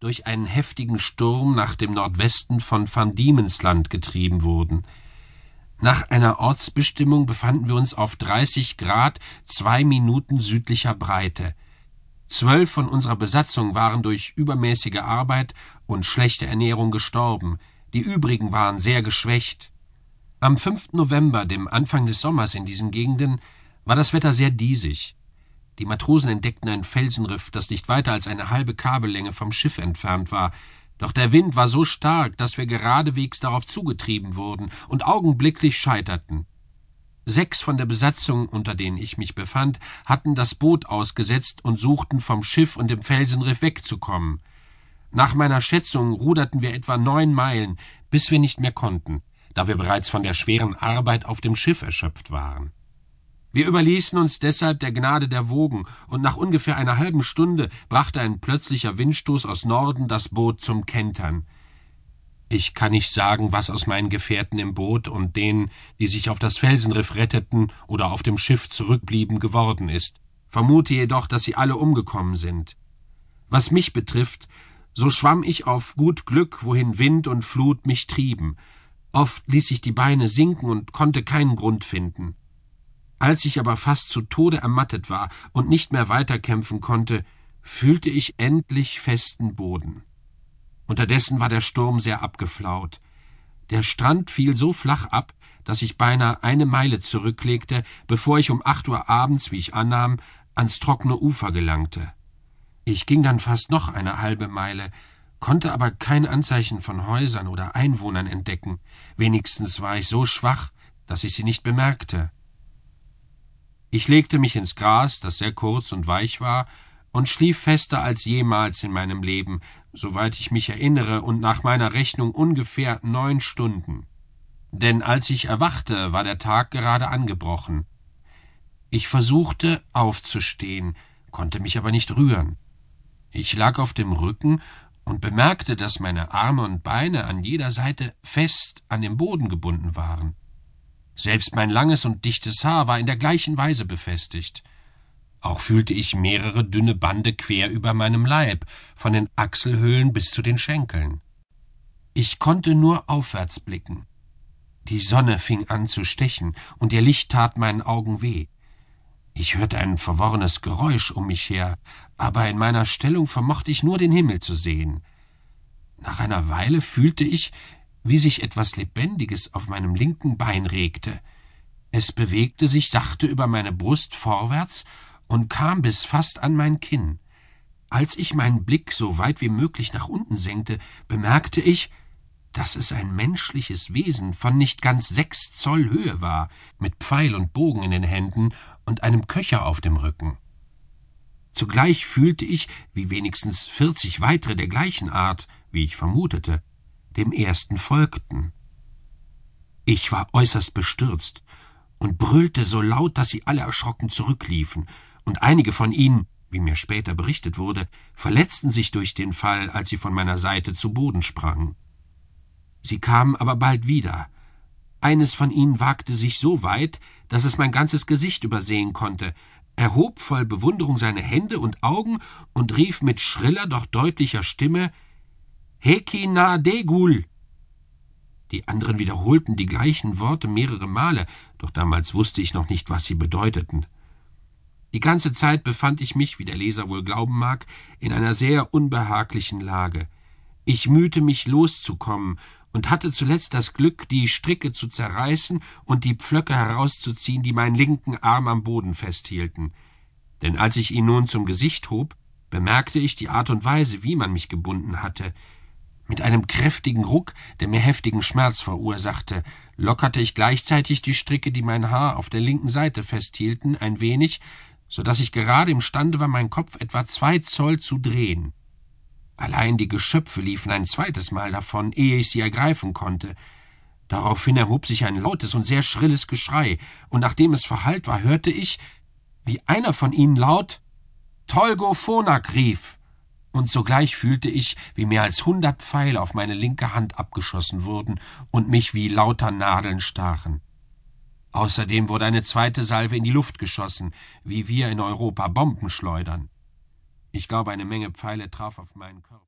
durch einen heftigen Sturm nach dem Nordwesten von Van Diemensland getrieben wurden. Nach einer Ortsbestimmung befanden wir uns auf 30 Grad zwei Minuten südlicher Breite. Zwölf von unserer Besatzung waren durch übermäßige Arbeit und schlechte Ernährung gestorben, die übrigen waren sehr geschwächt. Am 5. November, dem Anfang des Sommers in diesen Gegenden, war das Wetter sehr diesig. Die Matrosen entdeckten ein Felsenriff, das nicht weiter als eine halbe Kabellänge vom Schiff entfernt war, doch der Wind war so stark, dass wir geradewegs darauf zugetrieben wurden und augenblicklich scheiterten. Sechs von der Besatzung, unter denen ich mich befand, hatten das Boot ausgesetzt und suchten vom Schiff und dem Felsenriff wegzukommen. Nach meiner Schätzung ruderten wir etwa neun Meilen, bis wir nicht mehr konnten, da wir bereits von der schweren Arbeit auf dem Schiff erschöpft waren. Wir überließen uns deshalb der Gnade der Wogen, und nach ungefähr einer halben Stunde brachte ein plötzlicher Windstoß aus Norden das Boot zum Kentern. Ich kann nicht sagen, was aus meinen Gefährten im Boot und denen, die sich auf das Felsenriff retteten oder auf dem Schiff zurückblieben, geworden ist, vermute jedoch, dass sie alle umgekommen sind. Was mich betrifft, so schwamm ich auf gut Glück, wohin Wind und Flut mich trieben. Oft ließ ich die Beine sinken und konnte keinen Grund finden. Als ich aber fast zu Tode ermattet war und nicht mehr weiterkämpfen konnte, fühlte ich endlich festen Boden. Unterdessen war der Sturm sehr abgeflaut. Der Strand fiel so flach ab, dass ich beinahe eine Meile zurücklegte, bevor ich um acht Uhr abends, wie ich annahm, ans trockene Ufer gelangte. Ich ging dann fast noch eine halbe Meile, konnte aber kein Anzeichen von Häusern oder Einwohnern entdecken. Wenigstens war ich so schwach, dass ich sie nicht bemerkte. Ich legte mich ins Gras, das sehr kurz und weich war, und schlief fester als jemals in meinem Leben, soweit ich mich erinnere, und nach meiner Rechnung ungefähr neun Stunden. Denn als ich erwachte, war der Tag gerade angebrochen. Ich versuchte aufzustehen, konnte mich aber nicht rühren. Ich lag auf dem Rücken und bemerkte, dass meine Arme und Beine an jeder Seite fest an den Boden gebunden waren. Selbst mein langes und dichtes Haar war in der gleichen Weise befestigt. Auch fühlte ich mehrere dünne Bande quer über meinem Leib, von den Achselhöhlen bis zu den Schenkeln. Ich konnte nur aufwärts blicken. Die Sonne fing an zu stechen, und ihr Licht tat meinen Augen weh. Ich hörte ein verworrenes Geräusch um mich her, aber in meiner Stellung vermochte ich nur den Himmel zu sehen. Nach einer Weile fühlte ich, wie sich etwas Lebendiges auf meinem linken Bein regte. Es bewegte sich sachte über meine Brust vorwärts und kam bis fast an mein Kinn. Als ich meinen Blick so weit wie möglich nach unten senkte, bemerkte ich, dass es ein menschliches Wesen von nicht ganz sechs Zoll Höhe war, mit Pfeil und Bogen in den Händen und einem Köcher auf dem Rücken. Zugleich fühlte ich, wie wenigstens vierzig weitere der gleichen Art, wie ich vermutete, dem ersten folgten. Ich war äußerst bestürzt und brüllte so laut, dass sie alle erschrocken zurückliefen, und einige von ihnen, wie mir später berichtet wurde, verletzten sich durch den Fall, als sie von meiner Seite zu Boden sprangen. Sie kamen aber bald wieder. Eines von ihnen wagte sich so weit, dass es mein ganzes Gesicht übersehen konnte, erhob voll Bewunderung seine Hände und Augen und rief mit schriller, doch deutlicher Stimme Hekina Degul. Die anderen wiederholten die gleichen Worte mehrere Male, doch damals wusste ich noch nicht, was sie bedeuteten. Die ganze Zeit befand ich mich, wie der Leser wohl glauben mag, in einer sehr unbehaglichen Lage. Ich mühte mich loszukommen und hatte zuletzt das Glück, die Stricke zu zerreißen und die Pflöcke herauszuziehen, die meinen linken Arm am Boden festhielten. Denn als ich ihn nun zum Gesicht hob, bemerkte ich die Art und Weise, wie man mich gebunden hatte. Mit einem kräftigen Ruck, der mir heftigen Schmerz verursachte, lockerte ich gleichzeitig die Stricke, die mein Haar auf der linken Seite festhielten, ein wenig, so dass ich gerade imstande war, meinen Kopf etwa zwei Zoll zu drehen. Allein die Geschöpfe liefen ein zweites Mal davon, ehe ich sie ergreifen konnte. Daraufhin erhob sich ein lautes und sehr schrilles Geschrei, und nachdem es verhallt war, hörte ich, wie einer von ihnen laut Tolgo Phonak rief und sogleich fühlte ich, wie mehr als hundert Pfeile auf meine linke Hand abgeschossen wurden und mich wie lauter Nadeln stachen. Außerdem wurde eine zweite Salve in die Luft geschossen, wie wir in Europa Bomben schleudern. Ich glaube, eine Menge Pfeile traf auf meinen Körper.